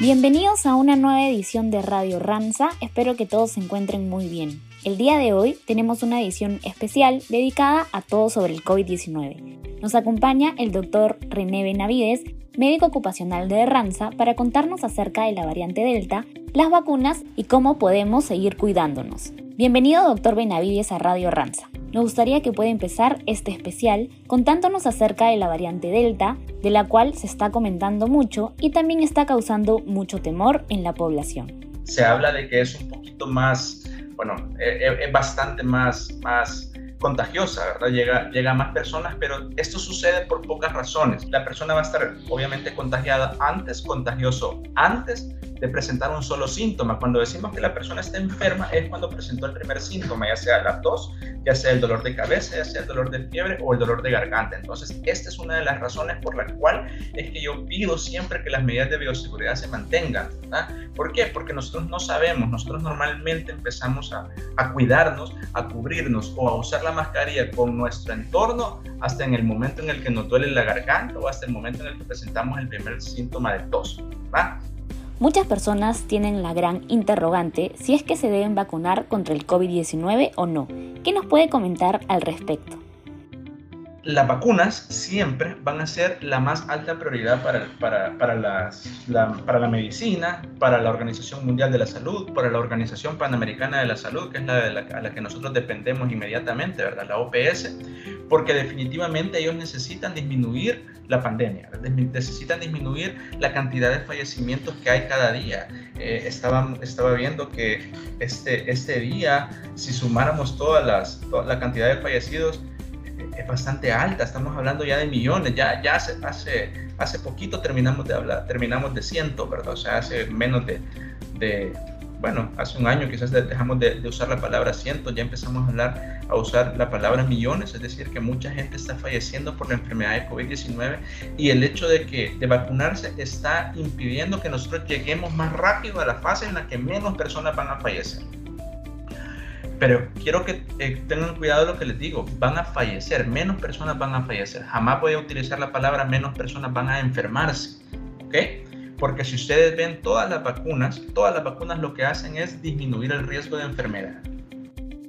Bienvenidos a una nueva edición de Radio Ranza, espero que todos se encuentren muy bien. El día de hoy tenemos una edición especial dedicada a todo sobre el COVID-19. Nos acompaña el doctor René Benavides, médico ocupacional de Ranza, para contarnos acerca de la variante Delta, las vacunas y cómo podemos seguir cuidándonos. Bienvenido doctor Benavides a Radio Ranza. Nos gustaría que pueda empezar este especial contándonos acerca de la variante Delta, de la cual se está comentando mucho y también está causando mucho temor en la población. Se habla de que es un poquito más bueno, es, eh, eh, es bastante más, más contagiosa, ¿verdad? Llega, llega a más personas, pero esto sucede por pocas razones. La persona va a estar obviamente contagiada antes, contagioso antes de presentar un solo síntoma. Cuando decimos que la persona está enferma es cuando presentó el primer síntoma, ya sea la tos, ya sea el dolor de cabeza, ya sea el dolor de fiebre o el dolor de garganta. Entonces, esta es una de las razones por la cual es que yo pido siempre que las medidas de bioseguridad se mantengan. ¿Por qué? Porque nosotros no sabemos, nosotros normalmente empezamos a, a cuidarnos, a cubrirnos o a usar la mascarilla con nuestro entorno hasta en el momento en el que nos duele la garganta o hasta el momento en el que presentamos el primer síntoma de tos. ¿verdad? Muchas personas tienen la gran interrogante si es que se deben vacunar contra el COVID-19 o no. ¿Qué nos puede comentar al respecto? Las vacunas siempre van a ser la más alta prioridad para, para, para, la, para la medicina, para la Organización Mundial de la Salud, para la Organización Panamericana de la Salud, que es la, la, a la que nosotros dependemos inmediatamente, ¿verdad? La OPS, porque definitivamente ellos necesitan disminuir la pandemia, necesitan disminuir la cantidad de fallecimientos que hay cada día. Eh, estaba, estaba viendo que este, este día, si sumáramos todas las, toda la cantidad de fallecidos, es bastante alta, estamos hablando ya de millones, ya, ya hace, hace, hace poquito terminamos de hablar, terminamos de cientos, ¿verdad? O sea, hace menos de, de bueno, hace un año quizás dejamos de, de, usar la palabra cientos, ya empezamos a hablar, a usar la palabra millones, es decir, que mucha gente está falleciendo por la enfermedad de COVID-19 y el hecho de que de vacunarse está impidiendo que nosotros lleguemos más rápido a la fase en la que menos personas van a fallecer. Pero quiero que eh, tengan cuidado de lo que les digo. Van a fallecer, menos personas van a fallecer. Jamás voy a utilizar la palabra menos personas van a enfermarse. ¿Ok? Porque si ustedes ven todas las vacunas, todas las vacunas lo que hacen es disminuir el riesgo de enfermedad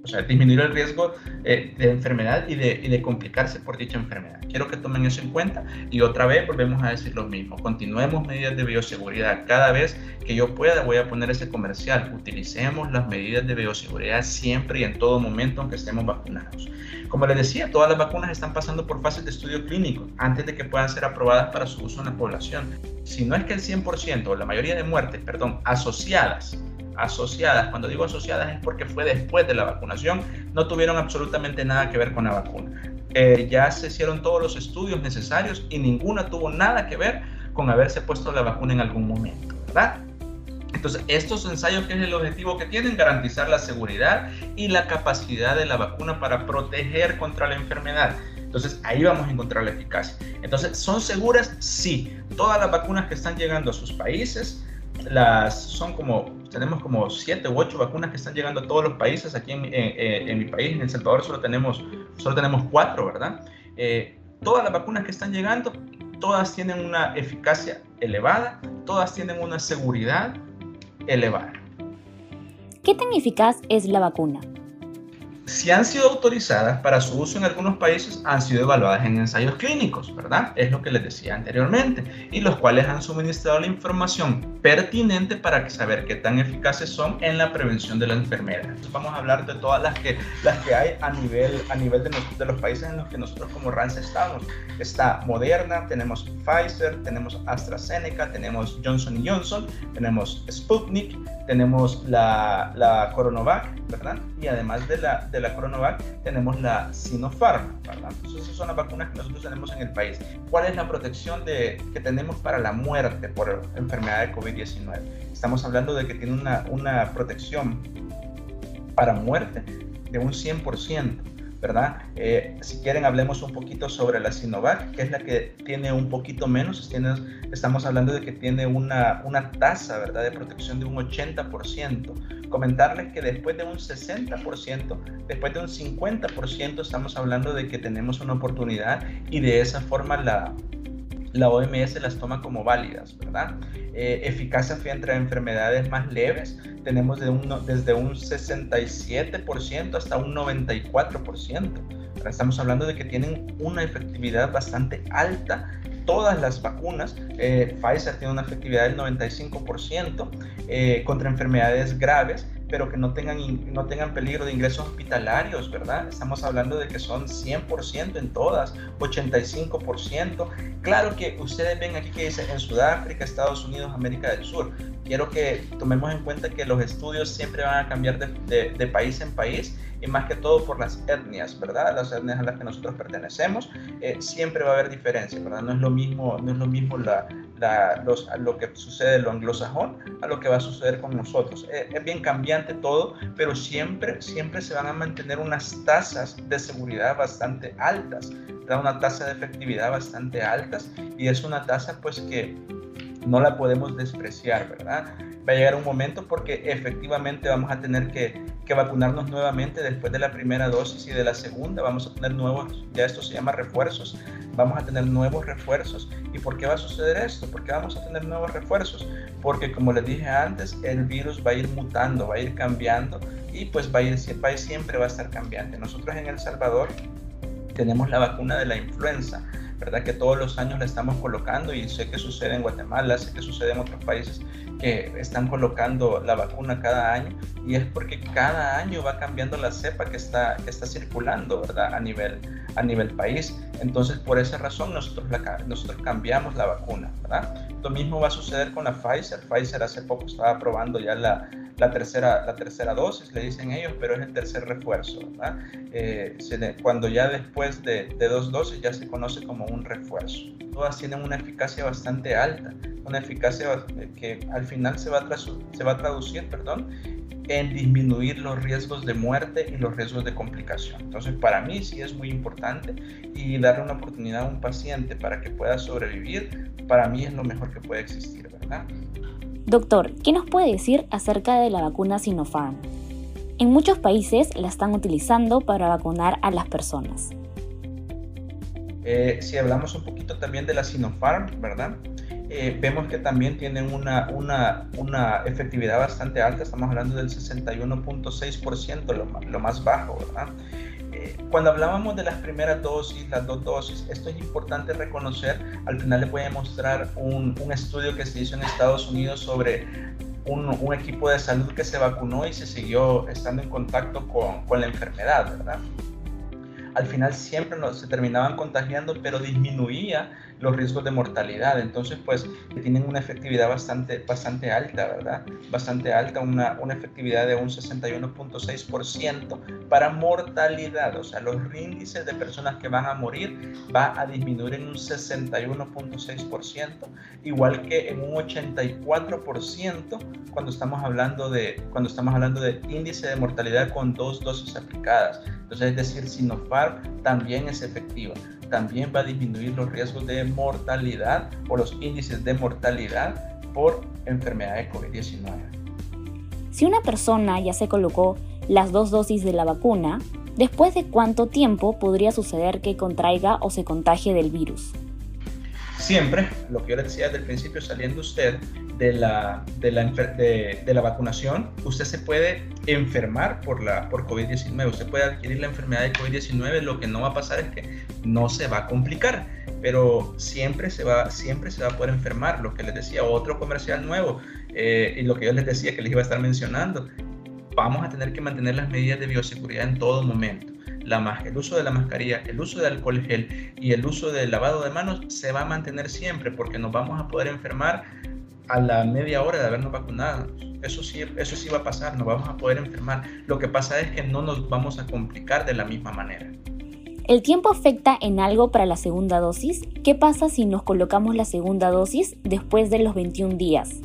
o sea, disminuir el riesgo eh, de enfermedad y de, y de, complicarse por dicha enfermedad. Quiero que tomen eso en cuenta y otra vez volvemos a decir lo mismo. Continuemos medidas de bioseguridad. Cada vez que yo pueda voy a poner ese comercial. Utilicemos las medidas de bioseguridad siempre y en todo momento aunque estemos vacunados. Como les decía, todas las vacunas están pasando por fases de estudio clínico antes de que puedan ser aprobadas para su uso en la población. Si no es que el 100% o la mayoría de muertes, perdón, asociadas asociadas, cuando digo asociadas es porque fue después de la vacunación, no tuvieron absolutamente nada que ver con la vacuna. Eh, ya se hicieron todos los estudios necesarios y ninguna tuvo nada que ver con haberse puesto la vacuna en algún momento, ¿verdad? Entonces, estos ensayos, ¿qué es el objetivo que tienen? Garantizar la seguridad y la capacidad de la vacuna para proteger contra la enfermedad. Entonces, ahí vamos a encontrar la eficacia. Entonces, ¿son seguras? Sí. Todas las vacunas que están llegando a sus países, las son como tenemos como siete u ocho vacunas que están llegando a todos los países. Aquí en, en mi país, en El Salvador, solo tenemos, solo tenemos cuatro, ¿verdad? Eh, todas las vacunas que están llegando, todas tienen una eficacia elevada, todas tienen una seguridad elevada. ¿Qué tan eficaz es la vacuna? si han sido autorizadas para su uso en algunos países, han sido evaluadas en ensayos clínicos, ¿verdad? Es lo que les decía anteriormente, y los cuales han suministrado la información pertinente para saber qué tan eficaces son en la prevención de la enfermedad. Vamos a hablar de todas las que, las que hay a nivel, a nivel de, de los países en los que nosotros como RANS estamos. Está Moderna, tenemos Pfizer, tenemos AstraZeneca, tenemos Johnson Johnson, tenemos Sputnik, tenemos la, la Coronavac, ¿verdad? Y además de la de la Coronavac tenemos la Sinopharm, ¿verdad? Entonces esas son las vacunas que nosotros tenemos en el país. ¿Cuál es la protección de, que tenemos para la muerte por enfermedad de COVID-19? Estamos hablando de que tiene una, una protección para muerte de un 100%. ¿verdad? Eh, si quieren, hablemos un poquito sobre la Sinovac, que es la que tiene un poquito menos. Tiene, estamos hablando de que tiene una, una tasa, ¿verdad?, de protección de un 80%. Comentarles que después de un 60%, después de un 50%, estamos hablando de que tenemos una oportunidad y de esa forma la, la OMS las toma como válidas, ¿verdad? Eh, eficacia frente a enfermedades más leves, tenemos de desde un 67% hasta un 94%. Estamos hablando de que tienen una efectividad bastante alta todas las vacunas. Eh, Pfizer tiene una efectividad del 95% eh, contra enfermedades graves pero que no tengan, no tengan peligro de ingresos hospitalarios, ¿verdad? Estamos hablando de que son 100% en todas, 85%. Claro que ustedes ven aquí que dice en Sudáfrica, Estados Unidos, América del Sur. Quiero que tomemos en cuenta que los estudios siempre van a cambiar de, de, país en país y más que todo por las etnias, ¿verdad? Las etnias a las que nosotros pertenecemos, eh, siempre va a haber diferencia, ¿verdad? No es lo mismo, no es lo, mismo la, los, lo que sucede en lo anglosajón a lo que va a suceder con nosotros. Eh, es bien cambiante todo, pero siempre, siempre se van a mantener unas tasas de seguridad bastante altas, da una tasa de efectividad bastante altas y es una tasa pues que no la podemos despreciar, ¿verdad? Va a llegar un momento porque efectivamente vamos a tener que, que, vacunarnos nuevamente después de la primera dosis y de la segunda. Vamos a tener nuevos, ya esto se llama refuerzos, vamos a tener nuevos refuerzos. ¿Y por qué va a suceder esto? ¿Por qué vamos a tener nuevos refuerzos? Porque como les dije antes, el virus va a ir mutando, va a ir cambiando y pues va a ir, siempre va a estar cambiante. Nosotros en El Salvador tenemos la vacuna de la influenza ¿verdad? Que todos los años la estamos colocando y sé que sucede en Guatemala, sé que sucede en otros países que están colocando la vacuna cada año y es porque cada año va cambiando la cepa que está, que está circulando, ¿verdad? A nivel, a nivel país. Entonces, por esa razón nosotros, nosotros cambiamos la vacuna, ¿verdad? Lo mismo va a suceder con la Pfizer. Pfizer hace poco estaba probando ya la, la tercera, la tercera dosis, le dicen ellos, pero es el tercer refuerzo. ¿verdad? Eh, cuando ya después de, dos dosis ya se conoce como un refuerzo. Todas tienen una eficacia bastante alta, una eficacia que al final se va a, se va a traducir perdón, en disminuir los riesgos de muerte y los riesgos de complicación. Entonces, para mí sí es muy importante y darle una oportunidad a un paciente para que pueda sobrevivir, para mí es lo mejor que puede existir, ¿verdad? Doctor, ¿qué nos puede decir acerca de la vacuna Sinopharm? En muchos países la están utilizando para vacunar a las personas. Eh, si hablamos un poquito también de la Sinopharm, ¿verdad? Eh, vemos que también tienen una, una, una, efectividad bastante alta, estamos hablando del 61.6%, lo, lo más bajo, ¿verdad? Cuando hablábamos de las primeras dosis, las dos dosis, esto es importante reconocer. Al final les voy a mostrar un, un estudio que se hizo en Estados Unidos sobre un, un, equipo de salud que se vacunó y se siguió estando en contacto con, con la enfermedad, ¿verdad? Al final siempre nos, se terminaban contagiando, pero disminuía los riesgos de mortalidad. Entonces, pues tienen una efectividad bastante, bastante alta, ¿verdad? Bastante alta, una, una efectividad de un 61.6% para mortalidad. O sea, los índices de personas que van a morir va a disminuir en un 61.6%, igual que en un 84% cuando estamos hablando de, cuando estamos hablando de índice de mortalidad con dos dosis aplicadas. Entonces, es decir, Sinopharm también es efectiva también va a disminuir los riesgos de mortalidad o los índices de mortalidad por enfermedad de COVID-19. Si una persona ya se colocó las dos dosis de la vacuna, ¿después de cuánto tiempo podría suceder que contraiga o se contagie del virus? Siempre, lo que yo le decía desde el principio, saliendo usted de la, de la, de, la vacunación, usted se puede enfermar por, por COVID-19, usted puede adquirir la enfermedad de COVID-19, lo que no va a pasar es que no se va a complicar, pero siempre se va, siempre se va a poder enfermar, lo que les decía, otro comercial nuevo, eh, y lo que yo les decía que les iba a estar mencionando, vamos a tener que mantener las medidas de bioseguridad en todo momento. La, el uso de la mascarilla, el uso de alcohol gel y el uso del lavado de manos se va a mantener siempre porque nos vamos a poder enfermar a la media hora de habernos vacunado. Eso sí, eso sí va a pasar, nos vamos a poder enfermar. Lo que pasa es que no nos vamos a complicar de la misma manera. ¿El tiempo afecta en algo para la segunda dosis? ¿Qué pasa si nos colocamos la segunda dosis después de los 21 días?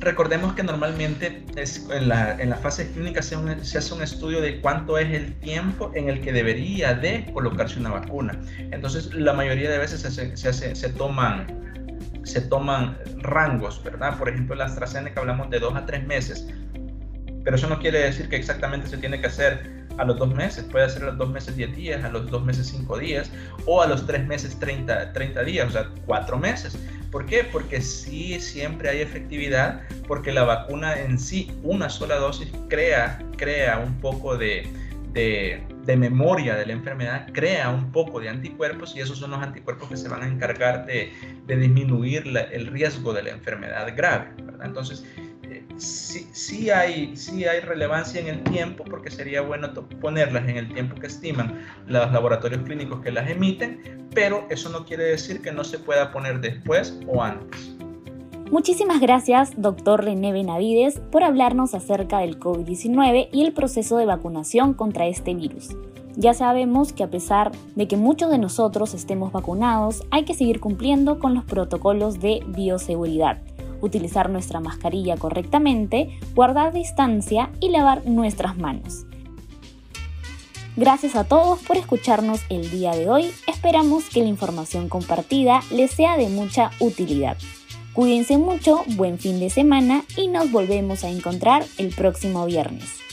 Recordemos que normalmente en, la, en la fase clínica se, se, hace un estudio de cuánto es el tiempo en el que debería de colocarse una vacuna. Entonces, la mayoría de veces se, se, se toman se toman rangos, ¿verdad? Por ejemplo, la AstraZeneca hablamos de dos a tres meses, pero eso no quiere decir que exactamente se tiene que hacer a los dos meses, puede ser a los dos meses 10 días, a los dos meses 5 días o a los tres meses 30, 30 días, o sea, cuatro meses. ¿Por qué? Porque sí siempre hay efectividad, porque la vacuna en sí, una sola dosis, crea, crea un poco de, de, memoria de la enfermedad, crea un poco de anticuerpos y esos son los anticuerpos que se van a encargar de, de disminuir el riesgo de la enfermedad grave. Entonces, sí, sí, hay, sí hay relevancia en el tiempo porque sería bueno ponerlas en el tiempo que estiman los laboratorios clínicos que las emiten, pero eso no quiere decir que no se pueda poner después o antes. Muchísimas gracias, doctor René Benavides, por hablarnos acerca del COVID-19 y el proceso de vacunación contra este virus. Ya sabemos que a pesar de que muchos de nosotros estemos vacunados, hay que seguir cumpliendo con los protocolos de bioseguridad utilizar nuestra mascarilla correctamente, guardar distancia y lavar nuestras manos. Gracias a todos por escucharnos el día de hoy. Esperamos que la información compartida les sea de mucha utilidad. Cuídense mucho, buen fin de semana y nos volvemos a encontrar el próximo viernes.